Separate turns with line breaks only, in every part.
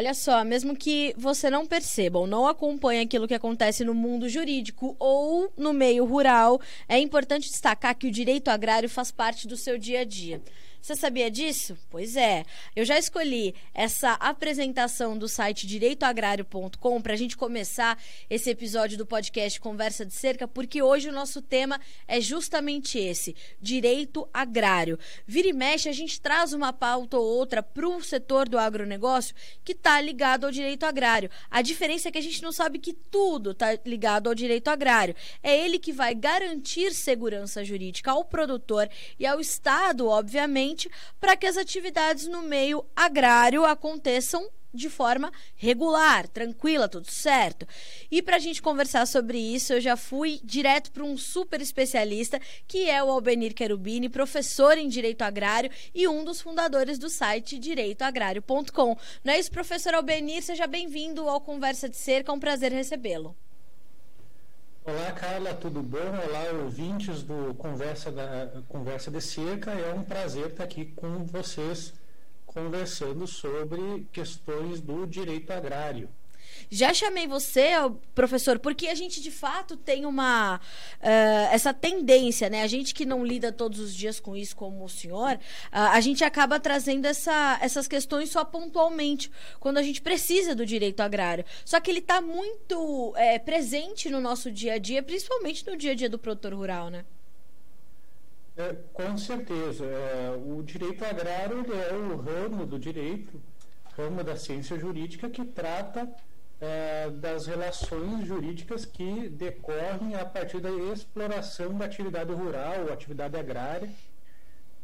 Olha só, mesmo que você não perceba ou não acompanhe aquilo que acontece no mundo jurídico ou no meio rural, é importante destacar que o direito agrário faz parte do seu dia a dia. Você sabia disso? Pois é. Eu já escolhi essa apresentação do site direitoagrario.com para a gente começar esse episódio do podcast Conversa de Cerca, porque hoje o nosso tema é justamente esse: direito agrário. Vira e mexe, a gente traz uma pauta ou outra para o setor do agronegócio que está ligado ao direito agrário. A diferença é que a gente não sabe que tudo está ligado ao direito agrário. É ele que vai garantir segurança jurídica ao produtor e ao Estado, obviamente para que as atividades no meio agrário aconteçam de forma regular, tranquila, tudo certo. E para a gente conversar sobre isso, eu já fui direto para um super especialista, que é o Albenir Querubini, professor em Direito Agrário e um dos fundadores do site direitoagrário.com. Não é isso, professor Albenir? Seja bem-vindo ao Conversa de Cerca, é um prazer recebê-lo.
Olá, Carla, tudo bom? Olá, ouvintes do Conversa, da, Conversa de Cerca. É um prazer estar aqui com vocês conversando sobre questões do direito agrário.
Já chamei você, professor, porque a gente de fato tem uma uh, essa tendência, né? A gente que não lida todos os dias com isso, como o senhor, uh, a gente acaba trazendo essa, essas questões só pontualmente, quando a gente precisa do direito agrário. Só que ele está muito é, presente no nosso dia a dia, principalmente no dia a dia do produtor rural, né?
É, com certeza. É, o direito agrário é o ramo do direito, ramo da ciência jurídica que trata é, das relações jurídicas que decorrem a partir da exploração da atividade rural ou atividade agrária,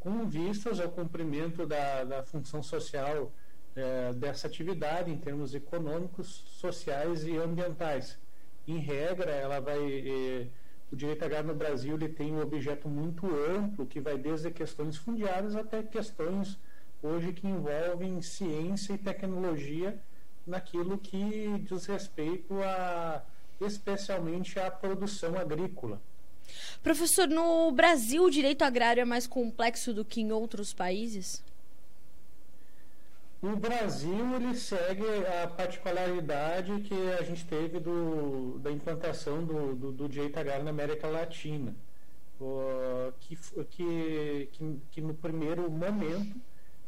com vistas ao cumprimento da, da função social é, dessa atividade em termos econômicos, sociais e ambientais. Em regra, ela vai é, o direito agrário no Brasil ele tem um objeto muito amplo que vai desde questões fundiárias até questões hoje que envolvem ciência e tecnologia naquilo que diz respeito a especialmente à produção agrícola.
Professor, no Brasil o direito agrário é mais complexo do que em outros países?
O Brasil ele segue a particularidade que a gente teve do, da implantação do, do, do direito agrário na América Latina, que, que, que, que no primeiro momento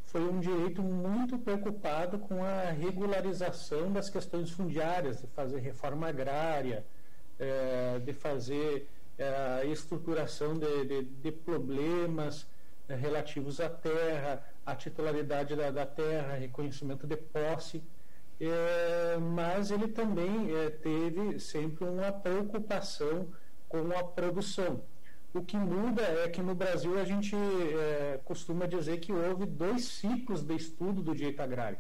foi um direito muito preocupado com a regularização das questões fundiárias, de fazer reforma agrária, é, de fazer é, estruturação de, de, de problemas é, relativos à terra, à titularidade da, da terra, reconhecimento de posse. Mas ele também teve sempre uma preocupação com a produção. O que muda é que no Brasil a gente é, costuma dizer que houve dois ciclos de estudo do direito agrário.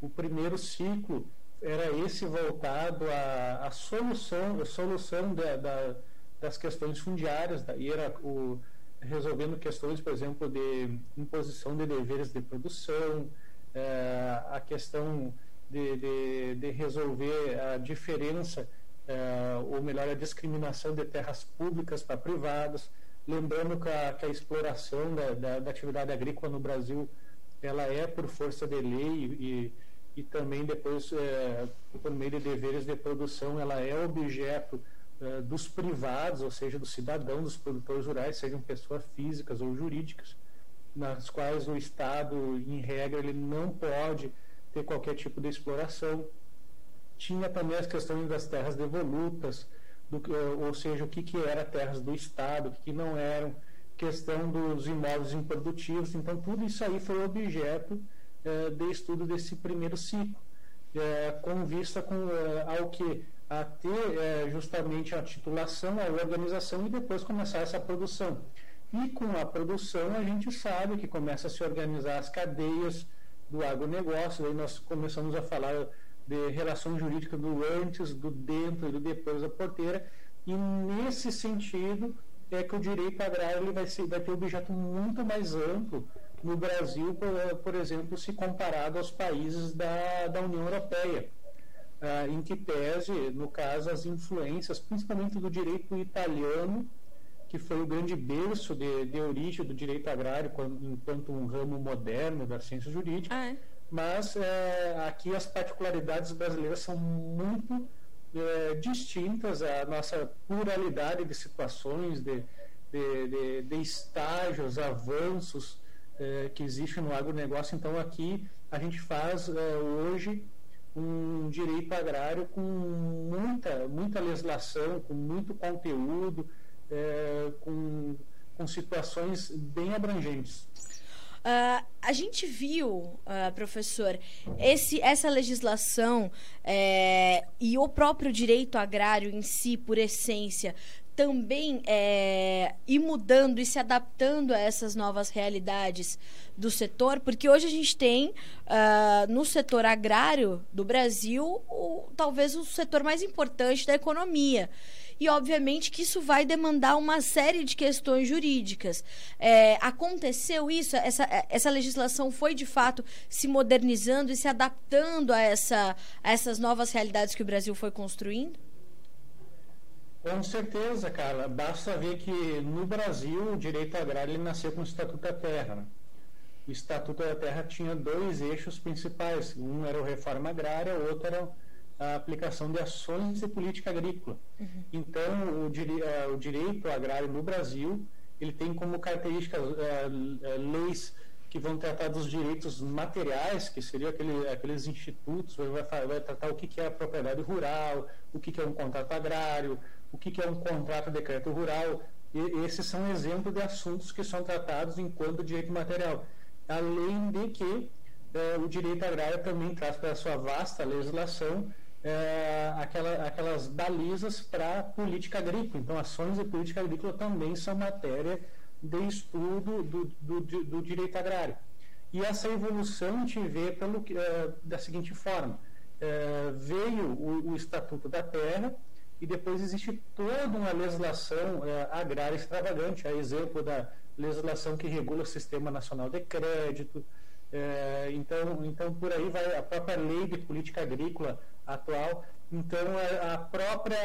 O primeiro ciclo era esse voltado à, à solução, à solução da, da, das questões fundiárias, daí era o, resolvendo questões, por exemplo, de imposição de deveres de produção, é, a questão de, de, de resolver a diferença é, ou melhor, a discriminação de terras públicas para privadas. Lembrando que a, que a exploração da, da, da, atividade agrícola no Brasil ela é por força de lei e, e também depois, é, por meio de deveres de produção, ela é objeto é, dos privados, ou seja, dos cidadãos, dos produtores rurais, sejam pessoas físicas ou jurídicas, nas quais o Estado, em regra, ele não pode ter qualquer tipo de exploração tinha também as questões das terras devolutas, do, eh, ou seja, o que, que era terras do Estado, o que, que não eram, questão dos imóveis improdutivos. Então, tudo isso aí foi objeto eh, de estudo desse primeiro ciclo, eh, com vista com, ao que? A ter justamente a titulação, a organização e depois começar essa produção. E com a produção, a gente sabe que começa a se organizar as cadeias do agronegócio, aí nós começamos a falar de relação jurídica do antes, do dentro e do depois da porteira, e nesse sentido é que o direito agrário ele vai, ser, vai ter um objeto muito mais amplo no Brasil, por, por exemplo, se comparado aos países da, da União Europeia, ah, em que pese, no caso, as influências, principalmente do direito italiano, que foi o grande berço de, de origem do direito agrário quando, enquanto um ramo moderno da ciência jurídica, ah, é? Mas é, aqui as particularidades brasileiras são muito é, distintas, a nossa pluralidade de situações, de, de, de, de estágios, avanços é, que existem no agronegócio. Então, aqui a gente faz é, hoje um direito agrário com muita, muita legislação, com muito conteúdo, é, com, com situações bem abrangentes.
Uh, a gente viu, uh, professor, esse, essa legislação é, e o próprio direito agrário em si, por essência, também é, ir mudando e se adaptando a essas novas realidades do setor, porque hoje a gente tem uh, no setor agrário do Brasil o, talvez o setor mais importante da economia e obviamente que isso vai demandar uma série de questões jurídicas. É, aconteceu isso? Essa, essa legislação foi de fato se modernizando e se adaptando a, essa, a essas novas realidades que o Brasil foi construindo?
Com certeza, Carla. Basta ver que no Brasil o direito agrário ele nasceu com o Estatuto da Terra. Né? O Estatuto da Terra tinha dois eixos principais. Um era o reforma agrária, o outro era a aplicação de ações de política agrícola. Uhum. Então, o, dire, uh, o, direito agrário no Brasil, ele tem como características uh, uh, leis que vão tratar dos direitos materiais, que seriam aquele, aqueles institutos, vai, vai, tratar o que, que é a propriedade rural, o que, que é um contrato agrário, o que, que é um contrato de decreto rural. E, esses são exemplos de assuntos que são tratados enquanto direito material. Além de que o direito agrário também traz para a sua vasta legislação é, aquela, aquelas balizas para política agrícola. Então, ações de política agrícola também são matéria de estudo do, do, do direito agrário. E essa evolução gente vê pelo, é, da seguinte forma: é, veio o, o, Estatuto da Terra e depois existe toda uma legislação é, agrária extravagante, a exemplo da legislação que regula o Sistema Nacional de Crédito. É, então, então, por aí vai a própria lei de política agrícola atual. Então, a, própria,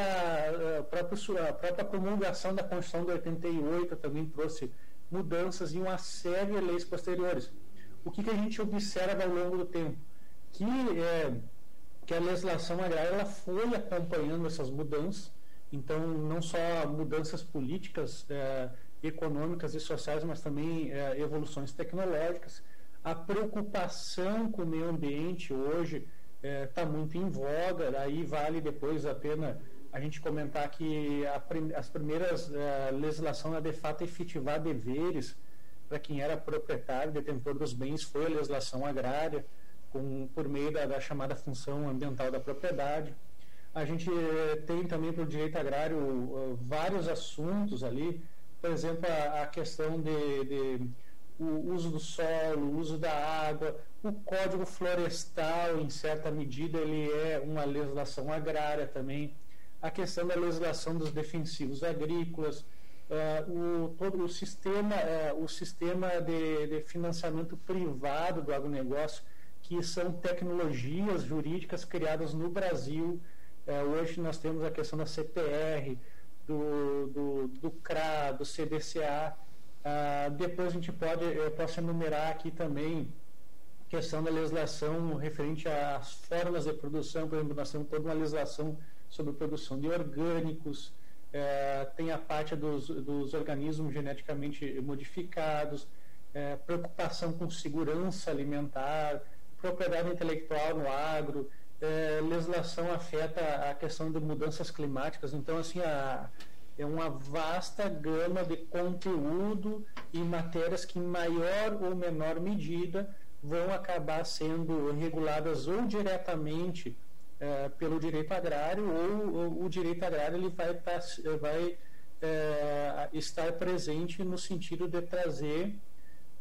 a, própria, a própria promulgação da Constituição de 88 também trouxe mudanças em uma série de leis posteriores. O que, que a gente observa ao longo do tempo? Que, é, que a legislação agrária ela foi acompanhando essas mudanças, então, não só mudanças políticas, é, econômicas e sociais, mas também é, evoluções tecnológicas. A preocupação com o meio ambiente hoje, está é, muito em voga, aí vale depois a pena a gente comentar que a, as primeiras é, legislação a de fato efetivar deveres para quem era proprietário, detentor dos bens, foi a legislação agrária, com, por meio da, da chamada função ambiental da propriedade. A gente é, tem também para o direito agrário vários assuntos ali, por exemplo, a, a questão de, de o uso do solo, o uso da água, o Código Florestal, em certa medida, ele é uma legislação agrária também. A questão da legislação dos defensivos agrícolas, uh, o, todo o sistema, uh, o sistema de, de, financiamento privado do agronegócio, que são tecnologias jurídicas criadas no Brasil. Uh, hoje nós temos a questão da CPR, do, do, do CRA, do CDCA, ah, depois a gente pode, eu posso enumerar aqui também questão da legislação referente às formas de produção, por exemplo, nós temos toda uma legislação sobre produção de orgânicos, eh, tem a parte dos, dos organismos geneticamente modificados, eh, preocupação com segurança alimentar, propriedade intelectual no agro, eh, legislação afeta a questão de mudanças climáticas, então assim a é uma vasta gama de conteúdo e matérias que, em maior ou menor medida, vão acabar sendo reguladas ou diretamente é, pelo direito agrário ou, ou, o direito agrário ele vai, tá, vai é, estar presente no sentido de trazer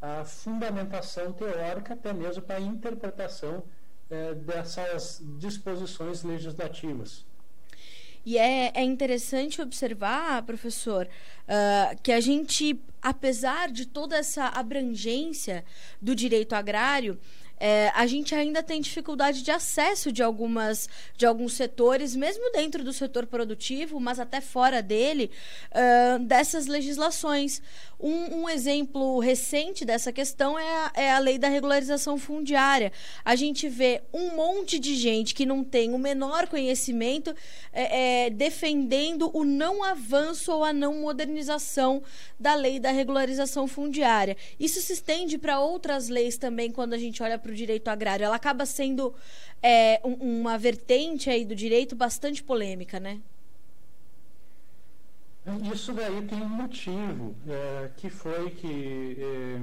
a fundamentação teórica até mesmo para a interpretação é, dessas disposições legislativas.
E é, é interessante observar, professor, uh, que a gente, apesar de toda essa abrangência do direito agrário, é, a gente ainda tem dificuldade de acesso de algumas de alguns setores, mesmo dentro do setor produtivo, mas até fora dele, uh, dessas legislações. Um, um, exemplo recente dessa questão é a, é a lei da regularização fundiária. A gente vê um monte de gente que não tem o menor conhecimento é, é, defendendo o não avanço ou a não modernização da lei da regularização fundiária. Isso se estende para outras leis também quando a gente olha para o direito agrário. Ela acaba sendo é, um, uma vertente aí do direito bastante polêmica, né?
Isso daí tem um motivo, é, que foi que, é,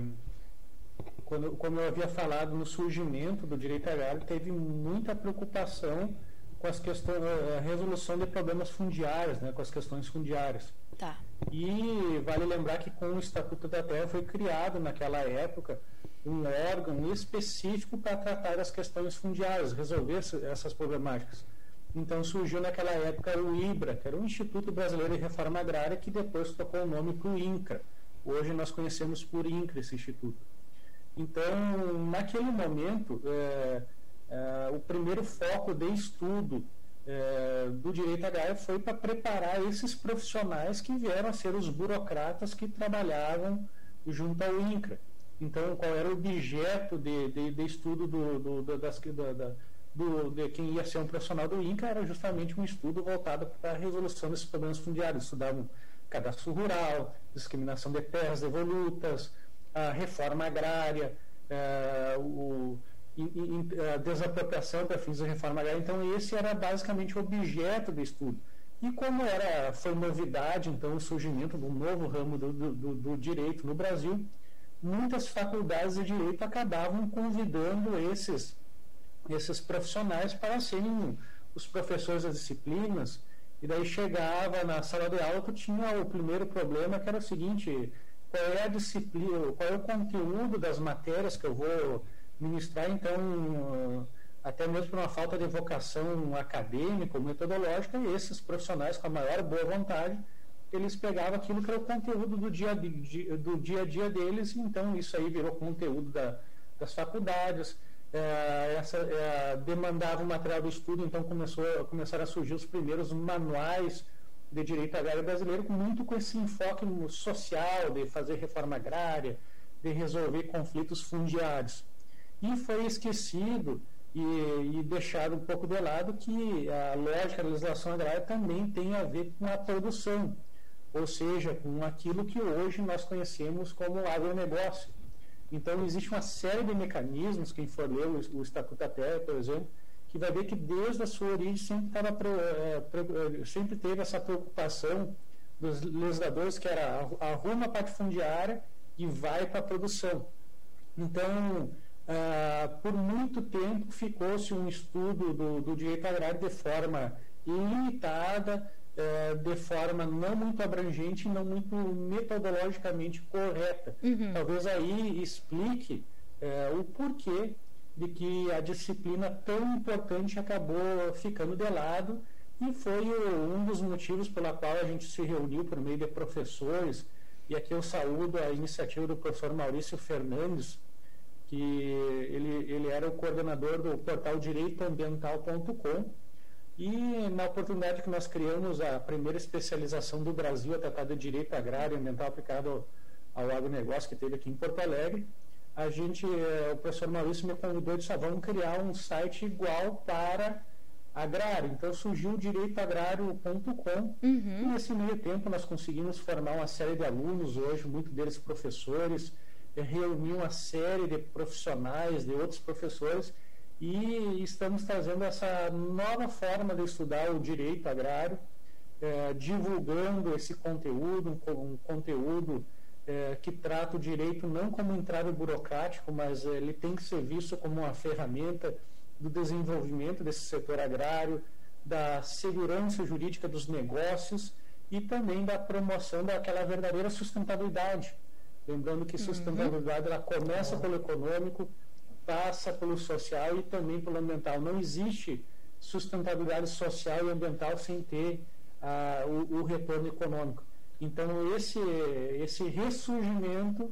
quando, como eu havia falado no surgimento do direito agrário, teve muita preocupação com as questões, a resolução de problemas fundiários, né, com as questões fundiárias.
Tá.
E vale lembrar que com o Estatuto da Terra foi criado naquela época um órgão específico para tratar das questões fundiárias, resolver essas problemáticas. Então surgiu naquela época o IBRA, que era o Instituto Brasileiro de Reforma Agrária, que depois trocou o nome para o INCRA. Hoje nós conhecemos por INCRA esse instituto. Então, naquele momento, é, é, o primeiro foco de estudo é, do direito agrário foi para preparar esses profissionais que vieram a ser os burocratas que trabalhavam junto ao INCRA. Então, qual era o objeto de, de, de estudo do, do, do, das, da, do, de quem ia ser um profissional do INCA era justamente um estudo voltado para a resolução desses problemas fundiários. Estudavam cadastro rural, discriminação de terras devolutas, a reforma agrária, é, o, a desapropriação para fins de reforma agrária. Então, esse era basicamente o objeto do estudo. E como era, foi novidade, então, o surgimento de um novo ramo do, do, do direito no Brasil, muitas faculdades de direito acabavam convidando esses esses profissionais para serem os professores das disciplinas. E daí chegava na sala de aula, tinha o primeiro problema, que era o seguinte, qual é a disciplina, qual é o conteúdo das matérias que eu vou ministrar, então, até mesmo por uma falta de vocação acadêmica ou metodológica, esses profissionais com a maior boa vontade, eles pegavam aquilo que era o conteúdo do dia, do dia a dia deles, então isso aí virou conteúdo da, das faculdades, é, essa, é, demandava o material do estudo, então começou, começaram a surgir os primeiros manuais de direito agrário brasileiro, muito com esse enfoque social, de fazer reforma agrária, de resolver conflitos fundiários. E foi esquecido e, e deixado um pouco de lado que a lógica da legislação agrária também tem a ver com a produção, ou seja, com aquilo que hoje nós conhecemos como agronegócio então, existe uma série de mecanismos, quem for ler o, o Estatuto da Terra, por exemplo, que vai ver que desde a sua origem sempre, tava, é, é, sempre teve essa preocupação dos legisladores, que era arruma a parte fundiária e vai para a produção. Então, ah, por muito tempo ficou-se um estudo do, do direito agrário de forma limitada, é, de forma não muito abrangente e não muito metodologicamente correta. Uhum. Talvez aí explique é, o porquê de que a disciplina tão importante acabou ficando de lado e foi o, um dos motivos pela qual a gente se reuniu por meio de professores e aqui eu saúdo a iniciativa do professor Maurício Fernandes que ele, ele era o coordenador do portal direitoambiental.com e na oportunidade que nós criamos a primeira especialização do Brasil a tratar de direito agrário e ambiental aplicado ao agronegócio que teve aqui em Porto Alegre, a gente, eh, o professor Maurício me convidou e disse, ah, vamos criar um site igual para agrário. Então surgiu o direitoagrário.com uhum. e nesse meio tempo nós conseguimos formar uma série de alunos hoje, muitos deles professores, reunir uma série de profissionais, de outros professores e estamos trazendo essa nova forma de estudar o direito agrário, é, divulgando esse conteúdo, um, um conteúdo é, que trata o direito não como um entrave burocrático, mas é, ele tem que ser visto como uma ferramenta do desenvolvimento desse setor agrário, da segurança jurídica dos negócios e também da promoção daquela verdadeira sustentabilidade. Lembrando que uhum. sustentabilidade ela começa pelo econômico, passa pelo social e também pelo ambiental. Não existe sustentabilidade social e ambiental sem ter ah, o, o, retorno econômico. Então, esse, esse ressurgimento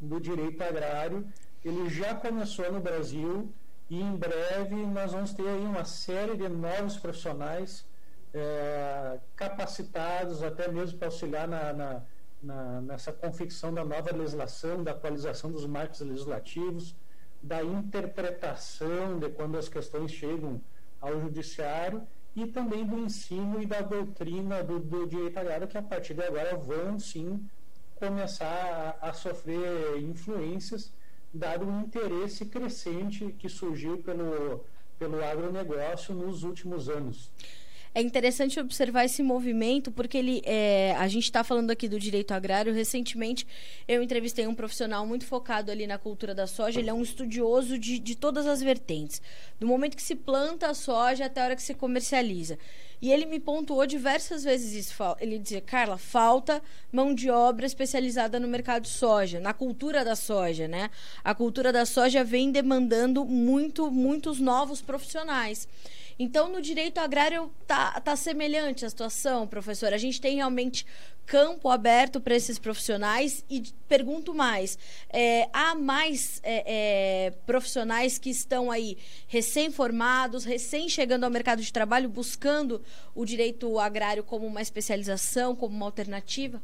do direito agrário ele já começou no Brasil e em breve nós vamos ter aí uma série de novos profissionais é, capacitados até mesmo para auxiliar na, na, na, nessa confecção da nova legislação, da atualização dos marcos legislativos, da interpretação de quando as questões chegam ao judiciário e também do ensino e da doutrina do, do direito agrário que a partir de agora vão sim começar a, a sofrer influências dado o interesse crescente que surgiu pelo, pelo agronegócio nos últimos anos.
É interessante observar esse movimento, porque ele, é, a gente está falando aqui do direito agrário. Recentemente, eu entrevistei um profissional muito focado ali na cultura da soja. Ele é um estudioso de, de todas as vertentes, do momento que se planta a soja até a hora que se comercializa. E ele me pontuou diversas vezes isso. Ele dizia, Carla, falta mão de obra especializada no mercado de soja, na cultura da soja, né? A cultura da soja vem demandando muito, muitos novos profissionais. Então, no direito agrário tá, tá semelhante a situação, professor. A gente tem realmente campo aberto para esses profissionais e pergunto mais: é, há mais é, é, profissionais que estão aí recém-formados, recém chegando ao mercado de trabalho, buscando o direito agrário como uma especialização, como uma alternativa?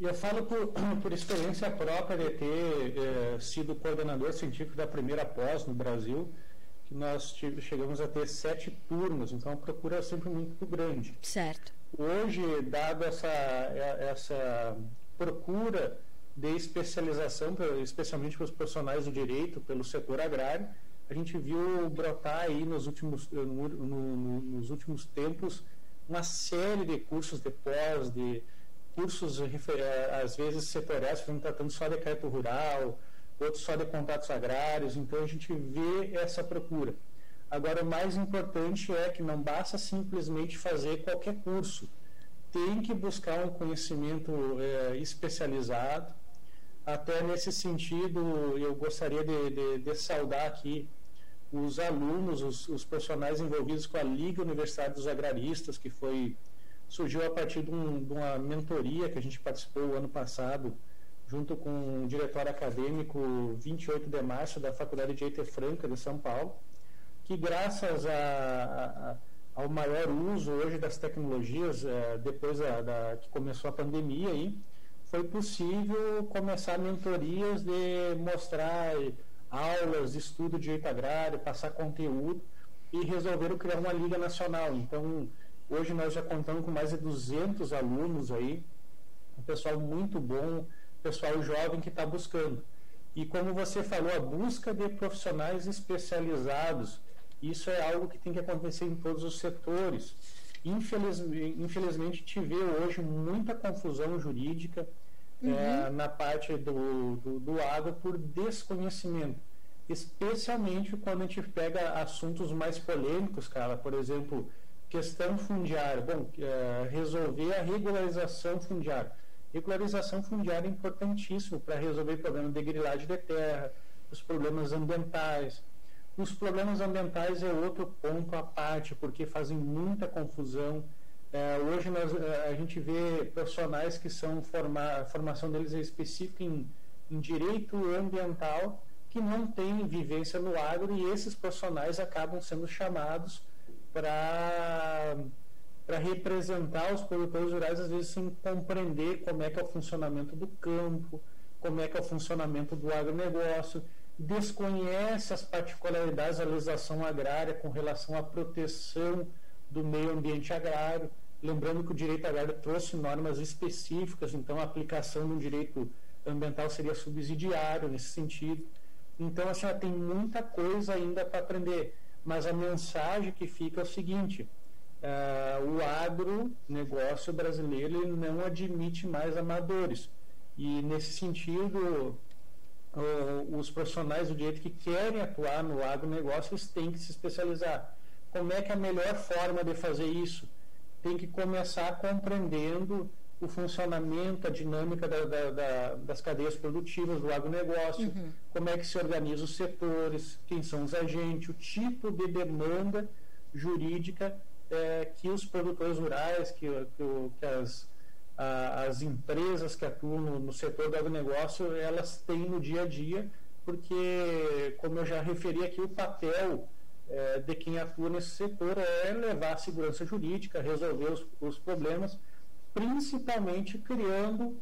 Eu falo por, por experiência própria de ter é, sido coordenador científico da primeira pós no Brasil nós chegamos a ter sete turnos, então a procura é sempre muito grande.
Certo.
Hoje, dado essa, essa procura de especialização, especialmente para os profissionais do direito, pelo setor agrário, a gente viu brotar aí nos últimos, no, no, nos últimos tempos uma série de cursos de pós, de cursos, eh, às vezes, setoriais, tratando só de crédito rural, outros só de contatos agrários, então a gente vê essa procura. Agora, o mais importante é que não basta simplesmente fazer qualquer curso, tem que buscar um conhecimento é, especializado. Até nesse sentido, eu gostaria de, de, de saudar aqui os alunos, os, os, profissionais envolvidos com a Liga Universitária dos Agraristas, que foi surgiu a partir de, um, de uma mentoria que a gente participou o ano passado junto com o diretor acadêmico 28 de março da Faculdade de Eite Franca de São Paulo, que graças a, a, ao maior uso hoje das tecnologias, é, depois da, da, que começou a pandemia, aí, foi possível começar mentorias de mostrar aulas estudo de direito agrário, passar conteúdo e resolveram criar uma liga nacional. Então, hoje nós já contamos com mais de 200 alunos aí, um pessoal muito bom, pessoal jovem que está buscando. E como você falou, a busca de profissionais especializados, isso é algo que tem que acontecer em todos os setores. Infeliz, infelizmente, te hoje muita confusão jurídica uhum. é, na parte do, do, do agro por desconhecimento. Especialmente quando a gente pega assuntos mais polêmicos, cara, por exemplo, questão fundiária. Bom, é, resolver a regularização fundiária Regularização fundiária é importantíssimo para resolver problemas de grilagem de terra, os problemas ambientais. Os problemas ambientais é outro ponto à parte, porque fazem muita confusão. É, hoje nós, é, a gente vê profissionais que são formar, a formação deles é específica em, em direito ambiental, que não têm vivência no agro e esses profissionais acabam sendo chamados para para representar os produtores rurais, às vezes sem compreender como é que é o funcionamento do campo, como é que é o funcionamento do agronegócio, desconhece as particularidades da legislação agrária com relação à proteção do meio ambiente agrário, lembrando que o direito agrário trouxe normas específicas, então a aplicação do direito ambiental seria subsidiário nesse sentido. Então, assim, tem muita coisa ainda para aprender, mas a mensagem que fica é o seguinte: uh, o agronegócio brasileiro não admite mais amadores. E, nesse sentido, uh, os profissionais do direito que querem atuar no agronegócio eles têm que se especializar. Como é que é a melhor forma de fazer isso? Tem que começar compreendendo o funcionamento, a dinâmica da, da, da, das cadeias produtivas do agronegócio, uhum. como é que se organizam os setores, quem são os agentes, o tipo de demanda jurídica é, que os produtores rurais, que, que, que, as, a, as empresas que atuam no, no setor do agronegócio elas têm no dia a dia, porque, como eu já referi aqui, o papel é, de quem atua nesse setor é levar a segurança jurídica, resolver os, os problemas, principalmente criando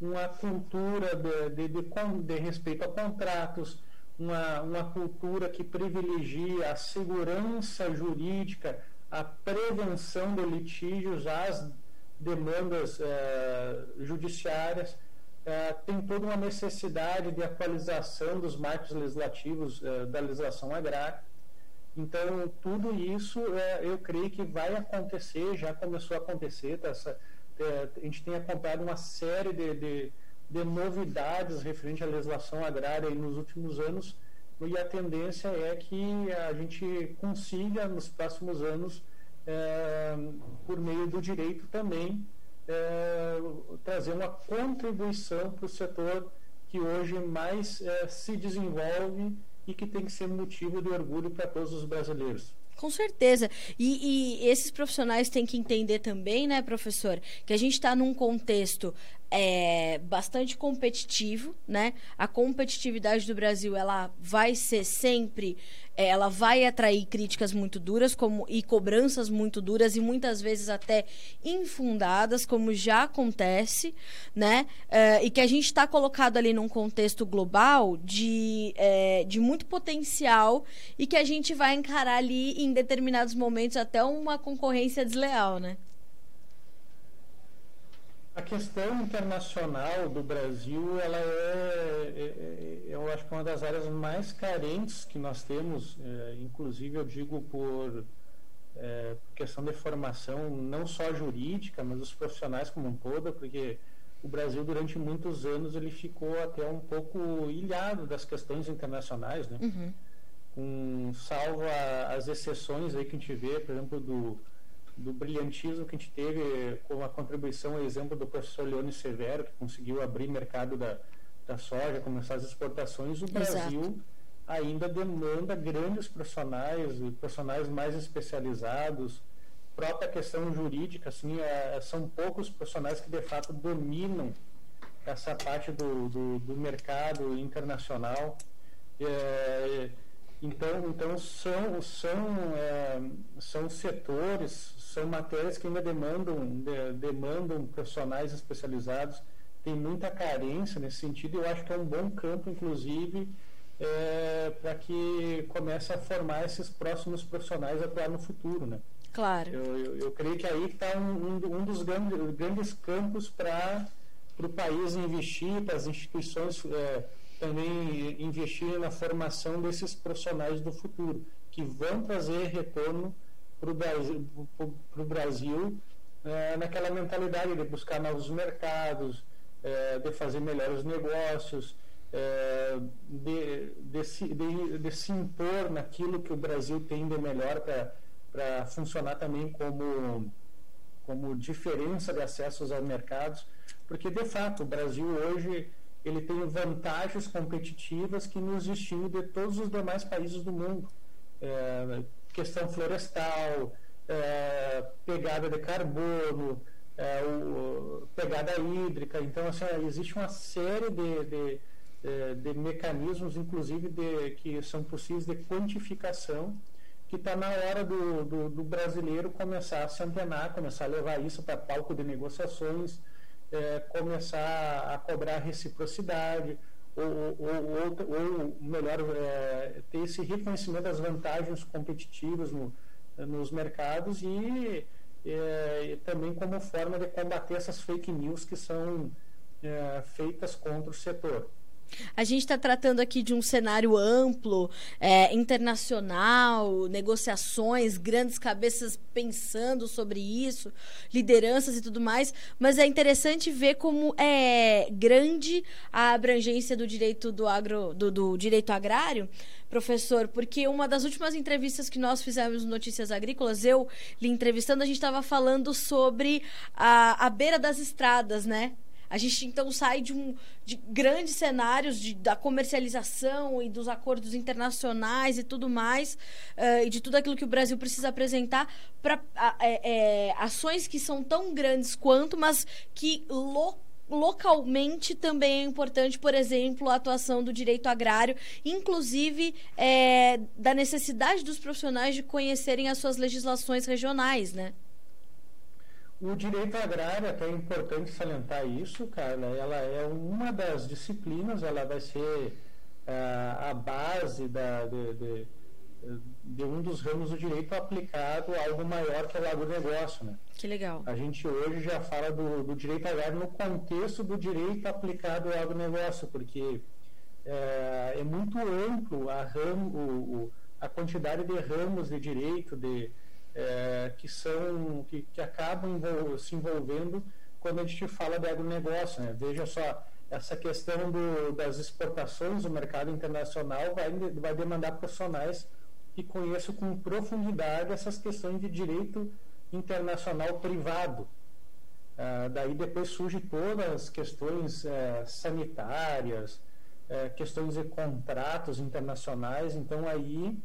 uma cultura de, de, de, de, respeito a contratos, uma, uma cultura que privilegia a segurança jurídica, a prevenção de litígios, as demandas eh, judiciárias. Eh, tem toda uma necessidade de atualização dos marcos legislativos eh, da legislação agrária. Então, tudo isso eu creio que vai acontecer, já começou a acontecer. Tá, essa, a gente tem acompanhado uma série de, de, de novidades referente à legislação agrária nos últimos anos, e a tendência é que a gente consiga, nos próximos anos, é, por meio do direito também, é, trazer uma contribuição para o setor que hoje mais é, se desenvolve e que tem que ser motivo de orgulho para todos os brasileiros.
Com certeza. E, e, esses profissionais têm que entender também, né, professor, que a gente está num contexto é, bastante competitivo, né? A competitividade do Brasil ela vai ser sempre, ela vai atrair críticas muito duras como e cobranças muito duras e muitas vezes até infundadas, como já acontece, né? É, e que a gente está colocado ali num contexto global de, é, de muito potencial e que a gente vai encarar ali em determinados momentos até uma concorrência desleal, né?
A questão internacional do Brasil, ela é, é, é, eu acho que é uma das áreas mais carentes que nós temos, é, inclusive eu digo por, é, questão de formação, não só jurídica, mas os profissionais como um todo, porque o Brasil durante muitos anos ele ficou até um pouco ilhado das questões internacionais, né? Uhum. Com, salvo a, as exceções aí que a gente vê, por exemplo, do do brilhantismo que a gente teve com a contribuição, exemplo do professor Leone Severo, que conseguiu abrir mercado da, da soja, começar as exportações, o Brasil Exato. ainda demanda grandes profissionais, profissionais mais especializados. Própria questão jurídica, assim, é, são poucos profissionais que de fato dominam essa parte do, do, do mercado internacional. É, então, então são, são, é, são setores, são matérias que ainda demandam, de, demandam profissionais especializados, tem muita carência nesse sentido, e eu acho que é um bom campo, inclusive, é, para que comece a formar esses próximos profissionais a atuar no futuro, né?
Claro.
Eu, eu, eu creio que aí está um, um, dos grandes, grandes campos para o país investir, para as instituições é, também investir na formação desses profissionais do futuro, que vão trazer retorno para o Brasil, pro Brasil é, naquela mentalidade de buscar novos mercados, é, de fazer melhores negócios, é, de, de, se, de, de, se impor naquilo que o Brasil tem de melhor para funcionar também como, como diferença de acessos aos mercados, porque de fato o Brasil hoje ele tem vantagens competitivas que nos distinguem de todos os demais países do mundo. É, questão florestal, é, pegada de carbono, é, o, pegada hídrica. Então, assim, existe uma série de, de, de, mecanismos, inclusive, de, que são possíveis de quantificação que está na hora do, do, do, brasileiro começar a se antenar, começar a levar isso para palco de negociações, é, começar a cobrar reciprocidade, ou, ou, ou, ou melhor, é, ter esse reconhecimento das vantagens competitivas no, nos mercados e, é, e, também como forma de combater essas fake news que são é, feitas contra o setor.
A gente está tratando aqui de um cenário amplo, é, internacional, negociações, grandes cabeças pensando sobre isso, lideranças e tudo mais, mas é interessante ver como é grande a abrangência do direito do agro, do, do direito agrário, professor, porque uma das últimas entrevistas que nós fizemos no Notícias Agrícolas, eu lhe entrevistando, a gente estava falando sobre a, a beira das estradas, né? A gente então sai de, um, de grandes cenários de, da comercialização e dos acordos internacionais e tudo mais, uh, e de tudo aquilo que o Brasil precisa apresentar para é, é, ações que são tão grandes quanto, mas que lo, localmente também é importante, por exemplo, a atuação do direito agrário, inclusive é, da necessidade dos profissionais de conhecerem as suas legislações regionais, né?
O direito agrário, até é importante salientar isso, Carla, ela é uma das disciplinas, ela vai ser uh, a base da, de, de, de, um dos ramos do direito aplicado a algo maior que é o agronegócio. Né?
Que legal.
A gente hoje já fala do, do direito agrário no contexto do direito aplicado ao agronegócio, porque uh, é muito amplo a, ramo, o, a quantidade de ramos de direito, de é, que são que, que acabam envol se envolvendo quando a gente fala de agronegócio. Né? Veja só, essa questão do, das exportações do mercado internacional vai, vai demandar profissionais que conheçam com profundidade essas questões de direito internacional privado. Ah, daí depois surgem todas as questões é, sanitárias, é, questões de contratos internacionais. Então aí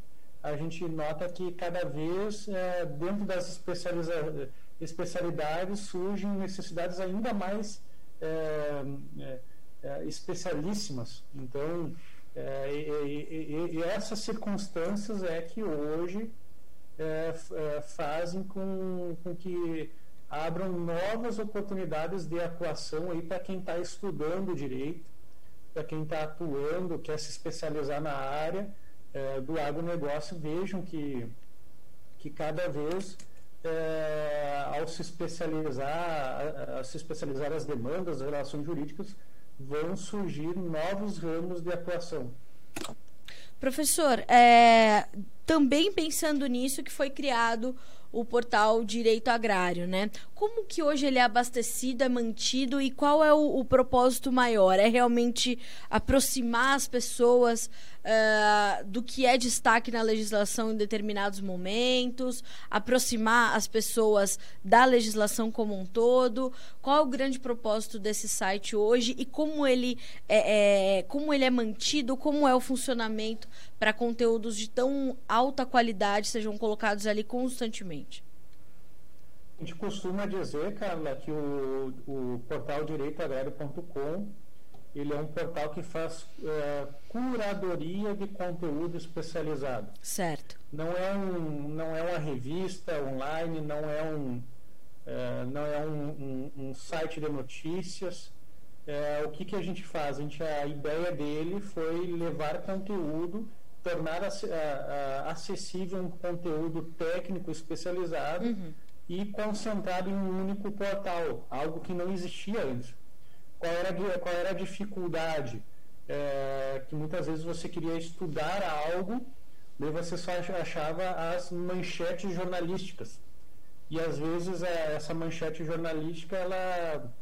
a gente nota que cada vez é, dentro das especialidades surgem necessidades ainda mais é, é, é especialíssimas. Então, é, e, e, essas circunstâncias é que hoje é, fazem com, com que abram novas oportunidades de atuação aí para quem está estudando direito, para quem está atuando, quer se especializar na área é, do agronegócio vejam que, que cada vez é, ao se especializar, a, a se especializar as demandas, as relações jurídicas, vão surgir novos ramos de atuação.
Professor, é, também pensando nisso que foi criado o portal Direito Agrário, né? Como que hoje ele é abastecido, é mantido e qual é o, o propósito maior? É realmente aproximar as pessoas uh, do que é destaque na legislação em determinados momentos, aproximar as pessoas da legislação como um todo? Qual é o grande propósito desse site hoje e como ele é, é como ele é mantido, como é o funcionamento para conteúdos de tão alta qualidade sejam colocados ali constantemente?
A gente costuma dizer, Carla, que o, o portal direitoagrário.com ele é um portal que faz é, curadoria de conteúdo especializado.
Certo.
Não é, um, não é uma revista online, não é um, é, não é um, um, um, site de notícias. É, o que, que a gente faz? A, gente, a ideia dele foi levar conteúdo tornar acessível um conteúdo técnico especializado uhum. e concentrado em um único portal, algo que não existia antes. Qual era, qual era a dificuldade? É, que muitas vezes você queria estudar algo, daí você só achava as manchetes jornalísticas. E às vezes é, essa manchete jornalística, ela,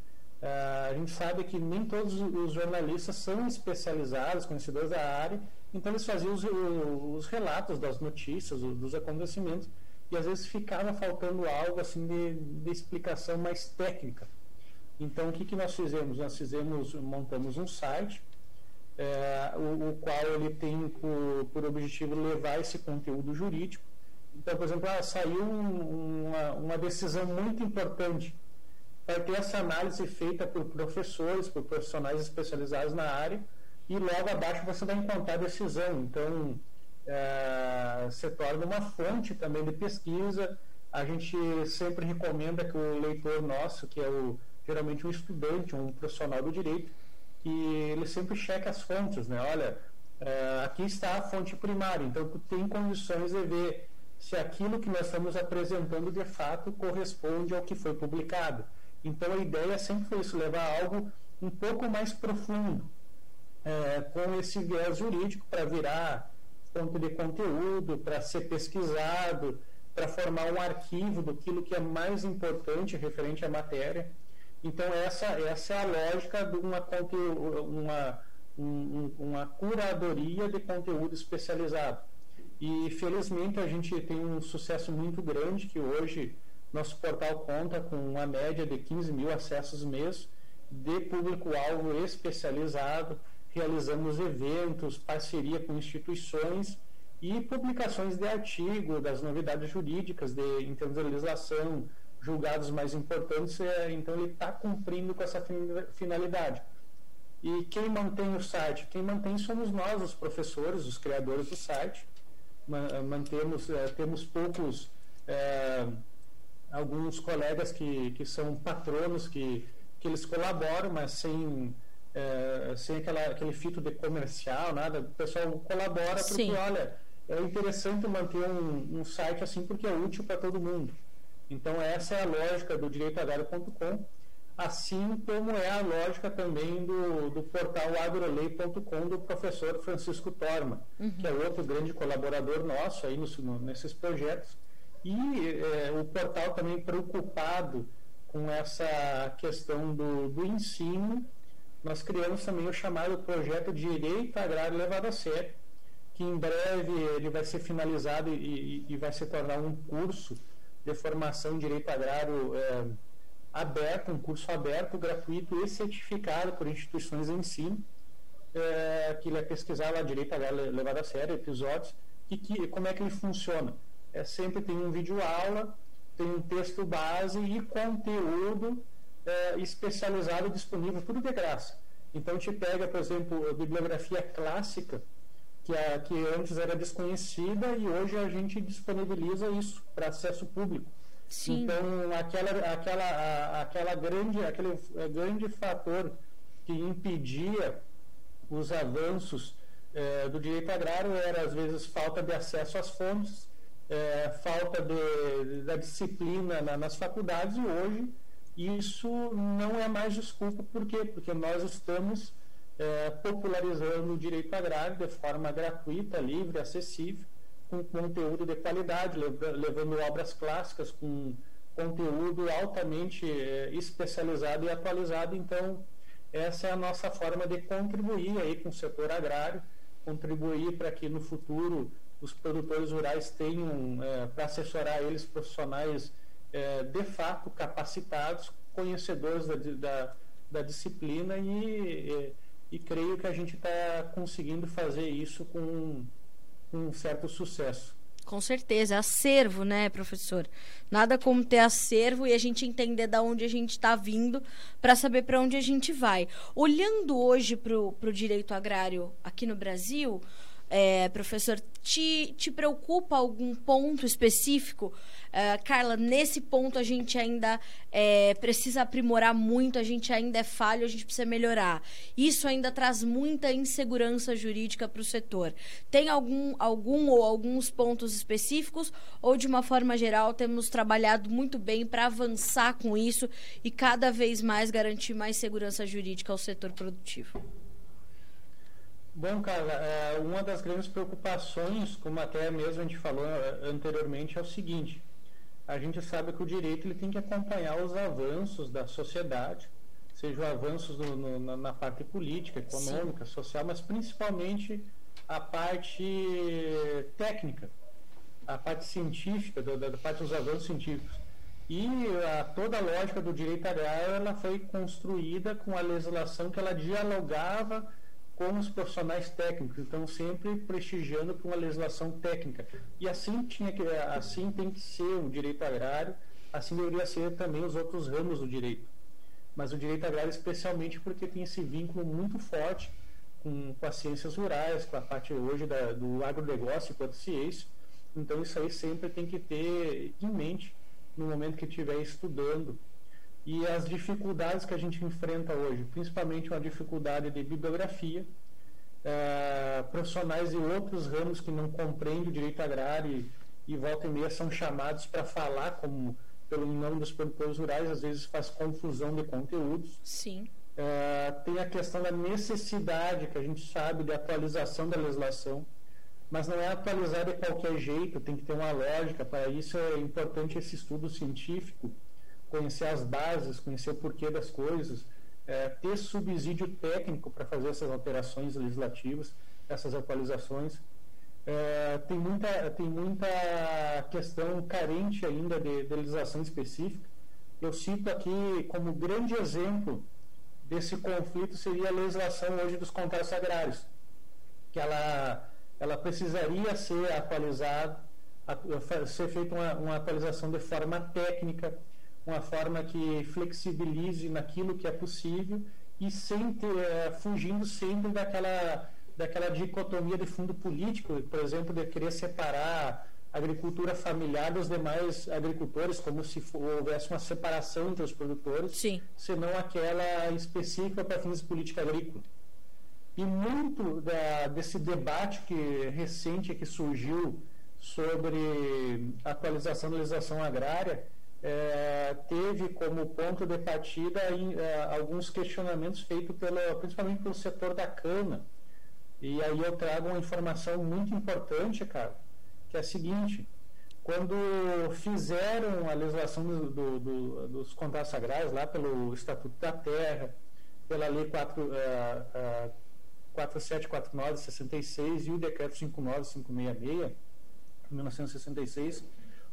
é, a gente sabe que nem todos os jornalistas são especializados, conhecedores da área, então eles faziam os, os relatos das notícias, dos acontecimentos, e às vezes ficava faltando algo assim de, de explicação mais técnica. Então o que, que nós fizemos? Nós fizemos, montamos um site, é, o, o, qual ele tem por, por objetivo levar esse conteúdo jurídico. Então, por exemplo, ah, saiu um, uma, uma decisão muito importante. Vai ter essa análise feita por professores, por profissionais especializados na área, e logo abaixo você vai encontrar a decisão. Então, é, se torna uma fonte também de pesquisa. A gente sempre recomenda que o leitor nosso, que é o, geralmente um estudante, um profissional do direito, ele sempre cheque as fontes, né? Olha, é, aqui está a fonte primária, então tu tem condições de ver se aquilo que nós estamos apresentando de fato corresponde ao que foi publicado. Então a ideia sempre foi isso, levar algo um pouco mais profundo, é, com esse viés jurídico para virar fonte de conteúdo, para ser pesquisado, para formar um arquivo daquilo que é mais importante referente à matéria. Então essa, essa é a lógica de uma, uma, um, uma curadoria de conteúdo especializado. E felizmente a gente tem um sucesso muito grande que hoje nosso portal conta com uma média de 15 mil acessos mês de público-alvo especializado, realizamos eventos, parceria com instituições e publicações de artigo das novidades jurídicas de, legislação, julgados mais importantes, é, então ele está cumprindo com essa finalidade. E quem mantém o site? Quem mantém somos nós, os professores, os criadores do site. Mantemos, é, temos poucos, é, alguns colegas que, que são patronos, que, que eles colaboram, mas sem, é, sem aquela, aquele fito de comercial, nada. O pessoal colabora porque, Sim. olha, é interessante manter um, um site assim porque é útil para todo mundo. Então, essa é a lógica do direitoagrário.com, assim como é a lógica também do, do portal agrolei.com do professor Francisco Torma, uhum. que é outro grande colaborador nosso aí no, nesses projetos. E é, o portal também preocupado com essa questão do, do ensino, nós criamos também o chamado projeto Direito Agrário Levado a Sério, que em breve ele vai ser finalizado e, e, e vai se tornar um curso de formação em direito agrário é, aberto, um curso aberto, gratuito e certificado por instituições de ensino, é, que ele é pesquisar lá direito agrário levado a sério, episódios, e que, como é que ele funciona. É, sempre tem um vídeo aula, tem um texto base e conteúdo é, especializado disponível, tudo de graça. Então, te pega, por exemplo, a bibliografia clássica, que, a, que antes era desconhecida e hoje a gente disponibiliza isso para acesso público. Sim. Então, aquela, aquela, a, aquela grande, aquele é, grande fator que impedia os avanços é, do direito agrário era, às vezes, falta de acesso às fontes, é, falta de, da disciplina na, nas faculdades, e hoje isso não é mais desculpa. Por quê? Porque nós estamos é, popularizando o direito agrário de forma gratuita, livre, acessível, com conteúdo de qualidade, levando obras clássicas com conteúdo altamente é, especializado e atualizado. Então, essa é a nossa forma de contribuir aí com o setor agrário, contribuir para que no futuro os produtores rurais tenham, é, para assessorar eles, profissionais é, de fato capacitados, conhecedores da, da, da disciplina e e creio que a gente está conseguindo fazer isso com, um certo sucesso.
Com certeza, acervo, né, professor? Nada como ter acervo e a gente entender da onde a gente está vindo para saber para onde a gente vai. Olhando hoje para o direito agrário aqui no Brasil, é, professor, te, te preocupa algum ponto específico? Uh, Carla, nesse ponto a gente ainda é, precisa aprimorar muito, a gente ainda é falho, a gente precisa melhorar. Isso ainda traz muita insegurança jurídica para o setor. Tem algum, algum ou alguns pontos específicos, ou de uma forma geral temos trabalhado muito bem para avançar com isso e cada vez mais garantir mais segurança jurídica ao setor produtivo?
Bom, Carla, é, uma das grandes preocupações, como até mesmo a gente falou é, anteriormente, é o seguinte: a gente sabe que o direito ele tem que acompanhar os avanços da sociedade, sejam avanços no, no, na parte política, econômica, Sim. social, mas principalmente a parte técnica, a parte científica, da, da parte dos avanços científicos. E a, toda a lógica do direito agrário ela foi construída com a legislação que ela dialogava com os profissionais técnicos, então sempre prestigiando por uma legislação técnica. E assim tinha que assim tem que ser o direito agrário, assim deveria ser também os outros ramos do direito. Mas o direito agrário especialmente porque tem esse vínculo muito forte com, com as ciências rurais, com a parte hoje da, do agronegócio enquanto ciência. Então isso aí sempre tem que ter em mente no momento que estiver estudando e as dificuldades que a gente enfrenta hoje, principalmente uma dificuldade de bibliografia, é, profissionais de outros ramos que não compreendem o direito agrário e, e volta e meia são chamados para falar como pelo nome dos produtores rurais, às vezes faz confusão de conteúdos.
Sim.
É, tem a questão da necessidade, que a gente sabe, de atualização da legislação, mas não é atualizar de qualquer jeito, tem que ter uma lógica. Para isso é importante esse estudo científico conhecer as bases, conhecer o porquê das coisas, é, ter subsídio técnico para fazer essas alterações legislativas, essas atualizações. É, tem, muita, tem muita questão carente ainda de, de legislação específica. Eu cito aqui como grande exemplo desse conflito seria a legislação hoje dos contratos agrários, que ela, ela precisaria ser atualizada, ser feita uma, uma atualização de forma técnica, uma forma que flexibilize naquilo que é possível e sem ter, é, fugindo sempre daquela, daquela dicotomia de fundo político, por exemplo, de querer separar a agricultura familiar dos demais agricultores, como se houvesse uma separação entre os produtores,
Sim.
senão aquela específica para fins de política agrícola. E muito da, desse debate que recente que surgiu sobre atualização da legislação agrária é, teve como ponto de partida em, é, alguns questionamentos feitos pelo, principalmente pelo setor da cana. E aí eu trago uma informação muito importante, cara, que é a seguinte: quando fizeram a legislação do, do, do, dos contratos agrários lá pelo Estatuto da Terra, pela Lei 4, uh, uh, 4749 66 e o Decreto 59566, 1966,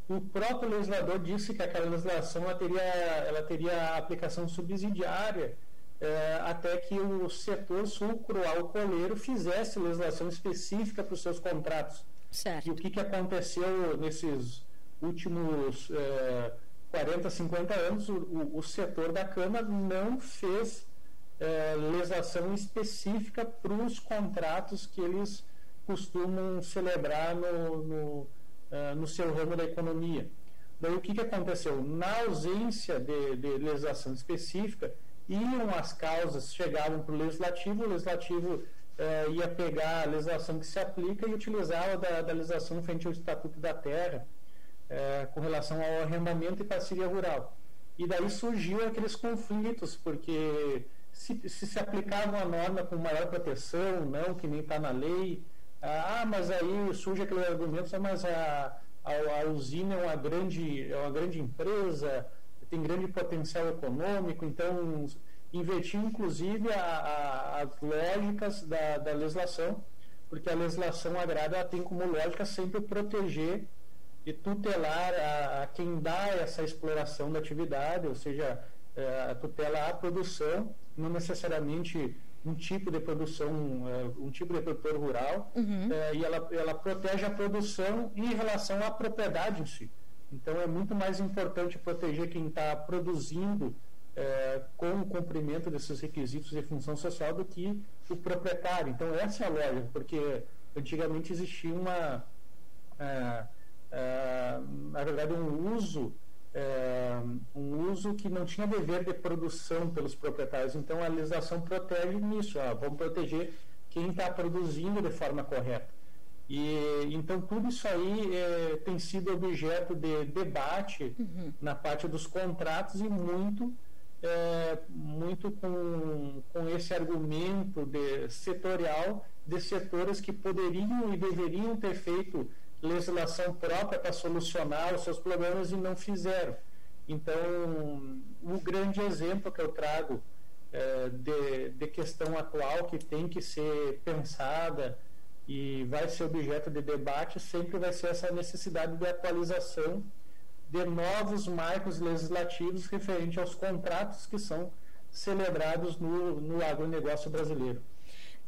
o próprio legislador disse que aquela legislação ela teria, ela teria aplicação subsidiária é, até que o setor sucro-alcooleiro fizesse legislação específica para os seus contratos.
Certo.
E o que, que aconteceu nesses últimos é, 40, 50 anos? O, o, setor da cana não fez é, legislação específica para os contratos que eles costumam celebrar no, no uh, no seu ramo da economia. Daí o que, que aconteceu? Na ausência de, de legislação específica, iam as causas, chegavam para o legislativo, o legislativo uh, ia pegar a legislação que se aplica e utilizava da, da legislação frente ao Estatuto da Terra uh, com relação ao arrendamento e parceria rural. E daí surgiu aqueles conflitos, porque se se, se aplicava uma norma com maior proteção, não, que nem está na lei, ah, mas aí surge aquele argumento, mas a, a, a usina é uma grande, é uma grande empresa, tem grande potencial econômico, então investir inclusive a, a, as lógicas da, da legislação, porque a legislação agrária tem como lógica sempre proteger e tutelar a, a, quem dá essa exploração da atividade, ou seja, é, tutela a produção, não necessariamente um tipo de produção, eh, um tipo de produtor rural,
uhum.
Eh, e ela, ela protege a produção em relação à propriedade em si. Então é muito mais importante proteger quem está produzindo é, com o cumprimento desses requisitos de função social do que o proprietário. Então essa é a lógica, porque antigamente existia uma, é, é, na verdade, um uso é, um uso que não tinha dever de produção pelos proprietários. Então, a legislação protege nisso. Ó, vamos proteger quem está produzindo de forma correta. E então tudo isso aí é, tem sido objeto de debate
uhum.
na parte dos contratos e muito é, muito com, com esse argumento de setorial de setores que poderiam e deveriam ter feito legislação própria para solucionar os seus problemas e não fizeram. Então, o grande exemplo que eu trago é, de, de questão atual que tem que ser pensada e vai ser objeto de debate sempre vai ser essa necessidade de atualização de novos marcos legislativos referente aos contratos que são celebrados no, no agronegócio brasileiro.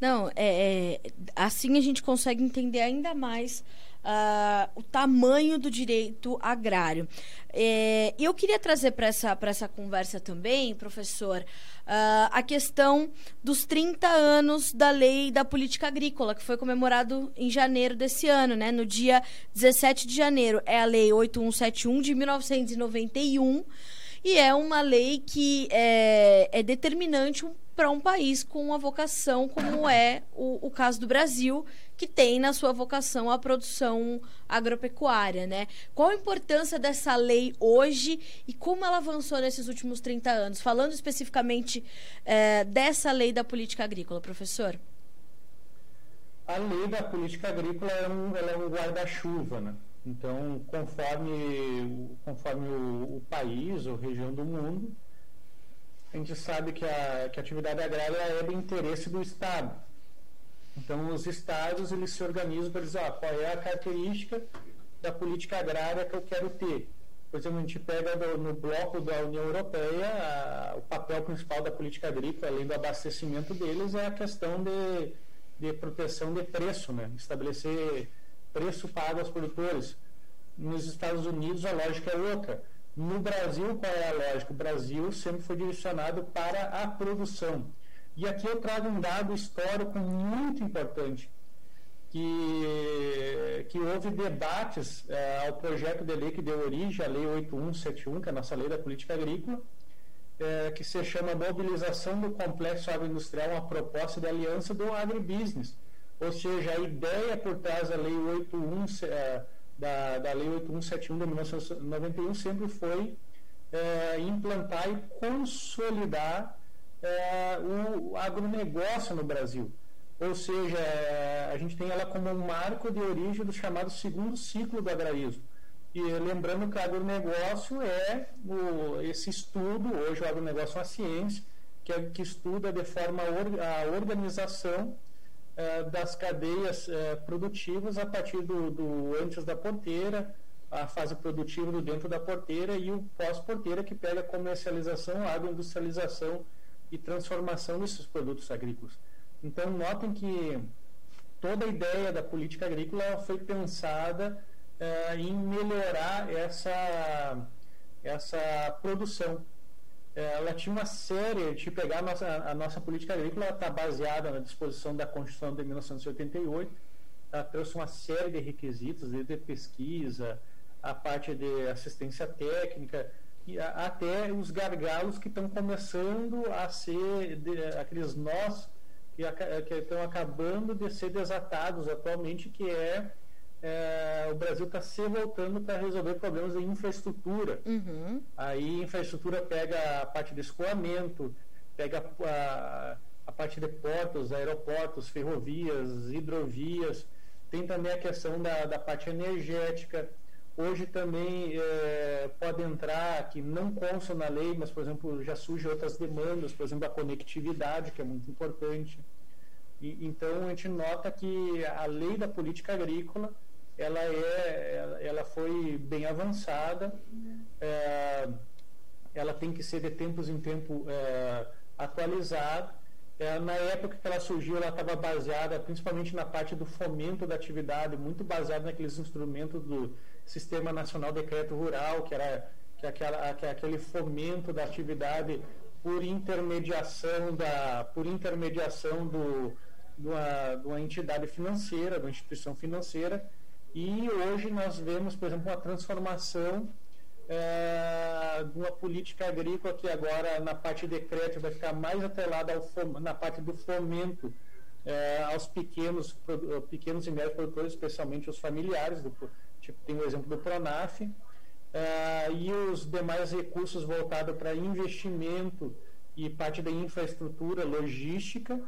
Não, é, é, assim a gente consegue entender ainda mais uh, o tamanho do direito agrário. É, eu queria trazer para essa, essa conversa também, professor, uh, a questão dos 30 anos da lei da política agrícola, que foi comemorado em janeiro desse ano, né? no dia 17 de janeiro. É a Lei 8171 de 1991 e é uma lei que é, é determinante para um país com uma vocação como é o, o caso do Brasil, que tem na sua vocação a produção agropecuária, né? Qual a importância dessa lei hoje e como ela avançou nesses últimos 30 anos? Falando especificamente é, dessa lei da política agrícola, professor.
A lei da política agrícola é um, é um guarda-chuva, né? Então, conforme, conforme o, o país ou região do mundo, a gente sabe que a, que a atividade agrária é do interesse do Estado. Então, os estados eles se organizam para dizer ah, qual é a característica da política agrária que eu quero ter. Por exemplo, a gente pega no, no bloco da União Europeia, a, o papel principal da política agrícola, além do abastecimento deles, é a questão de, de proteção de preço, né? estabelecer preço pago aos produtores. Nos Estados Unidos a lógica é outra. No Brasil, qual é a lógica? O Brasil sempre foi direcionado para a produção. E aqui eu trago um dado histórico muito importante que, que houve debates é, ao projeto de lei que deu origem à Lei 8171, que é a nossa lei da política agrícola, é, que se chama Mobilização do Complexo Agroindustrial, uma proposta de aliança do agribusiness. Ou seja, a ideia por trás da Lei 81, é, da, da Lei 8171 de 1991 sempre foi é, implantar e consolidar é, o agronegócio no Brasil. Ou seja, a gente tem ela como um marco de origem do chamado segundo ciclo do agrarismo. E lembrando que o agronegócio é o, esse estudo, hoje o agronegócio é uma ciência, que, é, que estuda de forma or, a organização é, das cadeias é, produtivas a partir do, do, antes da porteira, a fase produtiva do dentro da porteira e o pós-porteira que pega a comercialização, a agroindustrialização e transformação desses produtos agrícolas. Então, notem que toda a ideia da política agrícola foi pensada eh, em melhorar essa, essa produção. Eh, ela tinha uma série de pegar a nossa, a nossa política agrícola, está baseada na disposição da Constituição de 1988, ela trouxe uma série de requisitos, desde pesquisa, a parte de assistência técnica, até os gargalos que estão começando a ser de, aqueles nós que, que estão acabando de ser desatados atualmente, que é, é o Brasil está se voltando para resolver problemas de infraestrutura. Uhum. Aí infraestrutura pega a parte de escoamento, pega a, a parte de portos, aeroportos, ferrovias, hidrovias, tem também a questão da, da parte energética. Hoje também é, pode entrar, que não consta na lei, mas, por exemplo, já surgem outras demandas, por exemplo, a conectividade, que é muito importante. E, então, a gente nota que a lei da política agrícola, ela, é, ela foi bem avançada, é, ela tem que ser de tempos em tempo é, atualizada. É, na época que ela surgiu, ela estava baseada principalmente na parte do fomento da atividade, muito baseada naqueles instrumentos do Sistema Nacional Decreto Rural, que era que aquela, que é aquele fomento da atividade por intermediação da por intermediação do, de, uma, de uma entidade financeira, de uma instituição financeira, e hoje nós vemos, por exemplo, uma transformação é, de uma política agrícola que agora na parte de decreto vai ficar mais atrelada ao, na parte do fomento é, aos pequenos, pequenos e médios produtores, especialmente os familiares, do, Tipo, tem o exemplo do Pronaf, uh, e os demais recursos voltados para investimento e parte da infraestrutura logística,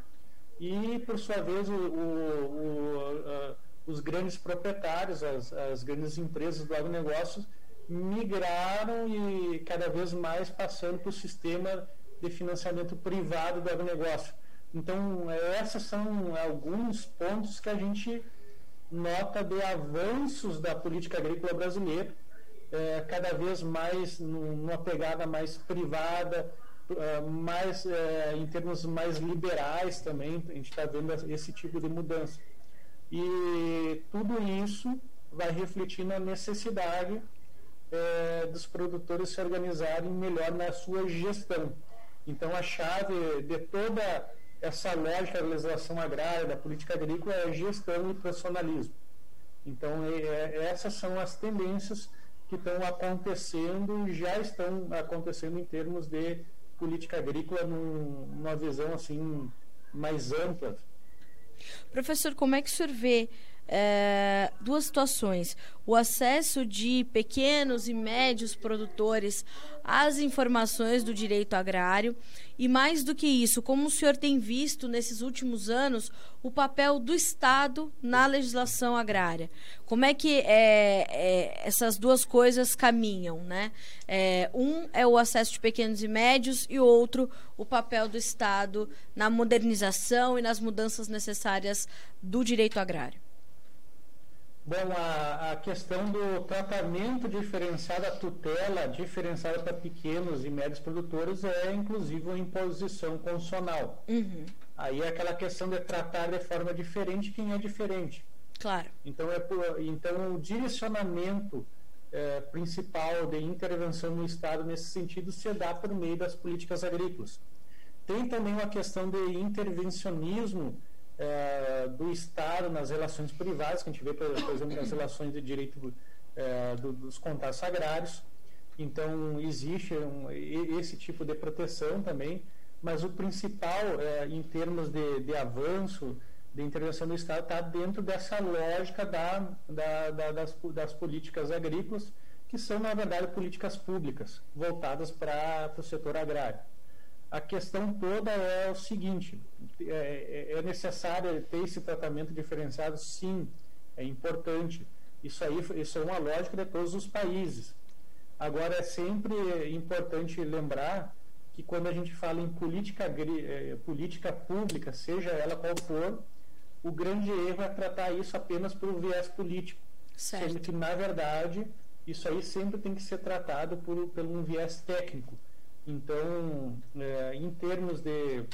e, por sua vez, o, o, o, uh, os grandes proprietários, as, as grandes empresas do agronegócio, migraram e cada vez mais passando para o sistema de financiamento privado do agronegócio. Então, esses são alguns pontos que a gente nota de avanços da política agrícola brasileira, é, cada vez mais numa pegada mais privada, é, mais é, em termos mais liberais também, a gente está vendo esse tipo de mudança. E tudo isso vai refletir na necessidade é, dos produtores se organizarem melhor na sua gestão. Então, a chave de toda essa lógica da legislação agrária, da política agrícola, é gestão e profissionalismo. Então, é, é, essas são as tendências que estão acontecendo e já estão acontecendo em termos de política agrícola num, numa visão assim mais ampla.
Professor, como é que o senhor vê é, duas situações. O acesso de pequenos e médios produtores às informações do direito agrário e, mais do que isso, como o senhor tem visto nesses últimos anos o papel do Estado na legislação agrária. Como é que é, é, essas duas coisas caminham? Né? É, um é o acesso de pequenos e médios e outro o papel do Estado na modernização e nas mudanças necessárias do direito agrário.
Bom, a, a, questão do tratamento diferenciado, a tutela diferenciada para pequenos e médios produtores é, inclusive, uma imposição constitucional. Uhum. Aí é aquela questão de tratar de forma diferente quem é diferente.
Claro.
Então, é então o direcionamento é, principal de intervenção no Estado nesse sentido se dá por meio das políticas agrícolas. Tem também uma questão de intervencionismo é, do Estado nas relações privadas, que a gente vê, por exemplo, nas relações de direito é, do, dos contratos agrários. Então, existe um, esse tipo de proteção também, mas o principal, é, em termos de, de, avanço, de intervenção do Estado, está dentro dessa lógica da, da, da, das, das políticas agrícolas, que são, na verdade, políticas públicas, voltadas para o setor agrário. A questão toda é o seguinte: é, é, é necessário ter esse tratamento diferenciado? Sim, é importante. Isso aí isso é uma lógica de todos os países. Agora, é sempre importante lembrar que quando a gente fala em política, é, política pública, seja ela qual for, o grande erro é tratar isso apenas por viés político. Certo. Sendo que, na verdade, isso aí sempre tem que ser tratado por, por um viés técnico então, é, em termos de,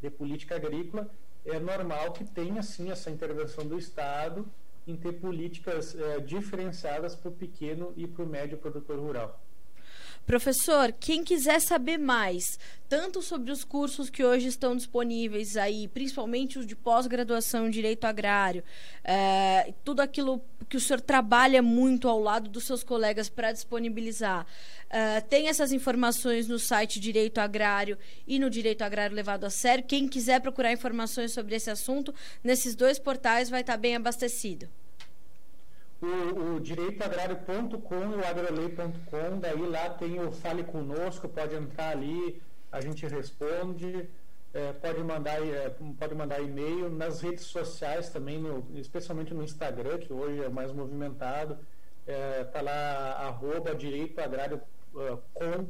de política agrícola, é normal que tenha sim essa intervenção do Estado em ter políticas é, diferenciadas para o pequeno e para o médio produtor rural.
Professor, quem quiser saber mais, tanto sobre os cursos que hoje estão disponíveis aí, principalmente os de pós-graduação em Direito Agrário, é, tudo aquilo que o senhor trabalha muito ao lado dos seus colegas para disponibilizar, é, tem essas informações no site Direito Agrário e no Direito Agrário Levado a Sério. Quem quiser procurar informações sobre esse assunto, nesses dois portais vai estar bem abastecido
o, o direitoagrário.com e o agrolei.com, daí lá tem o Fale Conosco, pode entrar ali, a gente responde, é, pode mandar é, pode mandar e-mail nas redes sociais também, no, especialmente no Instagram, que hoje é mais movimentado, é, tá lá arroba direitoagrário.com,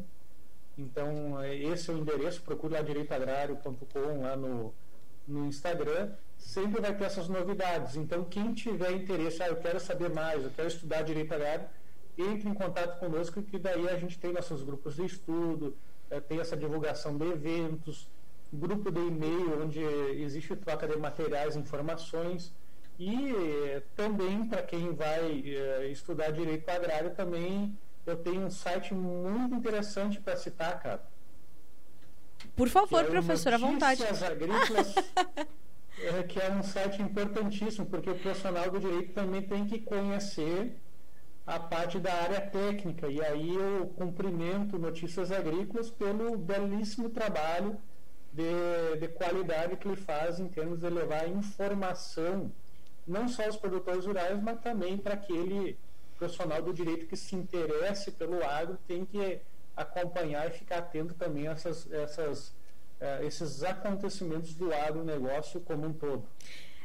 então esse é o endereço, procure lá direitoagrário.com lá no, no Instagram sempre vai ter essas novidades. Então, quem tiver interesse, ah, eu quero saber mais, eu quero estudar direito agrário, entre em contato conosco, que daí a gente tem nossos grupos de estudo, é, tem essa divulgação de eventos, grupo de e-mail, onde existe troca de materiais, informações. E é, também, para quem vai é, estudar direito agrário, também eu tenho um site muito interessante para citar, cara.
Por favor, é professor, à vontade.
Agrícolas é, que é um site importantíssimo, porque o profissional do direito também tem que conhecer a parte da área técnica. E aí eu cumprimento Notícias Agrícolas pelo belíssimo trabalho de, de qualidade que ele faz em termos de levar informação, não só aos produtores rurais, mas também para aquele profissional do direito que se interesse pelo agro, tem que acompanhar e ficar atento também a essas, essas é, esses acontecimentos do agronegócio como um todo.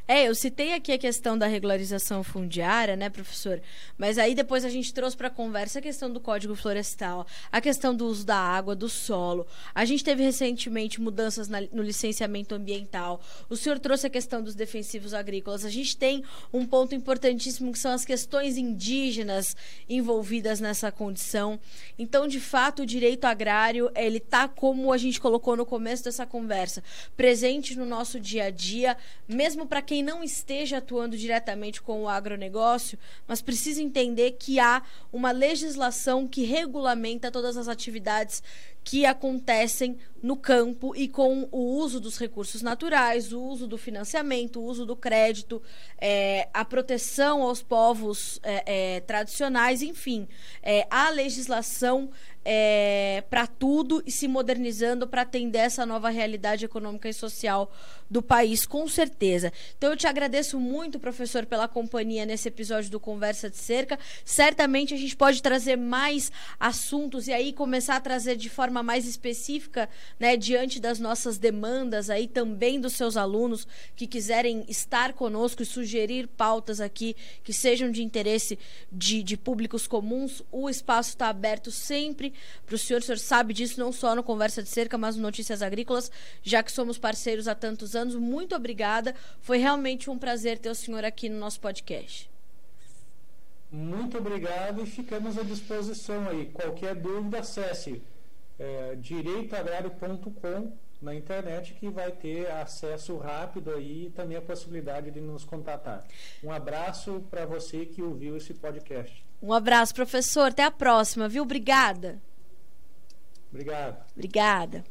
É, eu citei aqui a questão da regularização fundiária, né, professor? Mas aí depois a gente trouxe para a conversa a questão do Código Florestal, a questão do uso da água, do solo. A gente teve recentemente mudanças na, no licenciamento ambiental. O senhor trouxe a questão dos defensivos agrícolas. A gente tem um ponto importantíssimo que são as questões indígenas envolvidas nessa condição. Então, de fato, o direito agrário, ele tá como a gente colocou no começo dessa conversa, presente no nosso dia a dia, mesmo para quem quem não esteja atuando diretamente com o agronegócio, mas precisa entender que há uma legislação que regulamenta todas as atividades que acontecem no campo e com o uso dos recursos naturais, o uso do financiamento, o uso do crédito, é, a proteção aos povos é, é, tradicionais, enfim, é, a legislação é, para tudo e se modernizando para atender essa nova realidade econômica e social do país, com certeza. Então eu te agradeço muito, professor, pela companhia nesse episódio do Conversa de Cerca. Certamente a gente pode trazer mais assuntos e aí começar a trazer de forma mais específica, né, diante das nossas demandas aí também dos seus alunos que quiserem estar conosco e sugerir pautas aqui que sejam de interesse de, de públicos comuns. O espaço está aberto sempre para o senhor. O senhor sabe disso não só no Conversa de Cerca, mas no Notícias Agrícolas, já que somos parceiros há tantos anos. Muito obrigada. Foi realmente um prazer ter o senhor aqui no nosso podcast.
Muito obrigado e ficamos à disposição aí. Qualquer dúvida, acesse é, direitoagrário.com na internet que vai ter acesso rápido aí e também a possibilidade de nos contatar. Um abraço para você que ouviu esse podcast.
Um abraço, professor. Até a próxima, viu? Obrigada.
Obrigado.
Obrigada.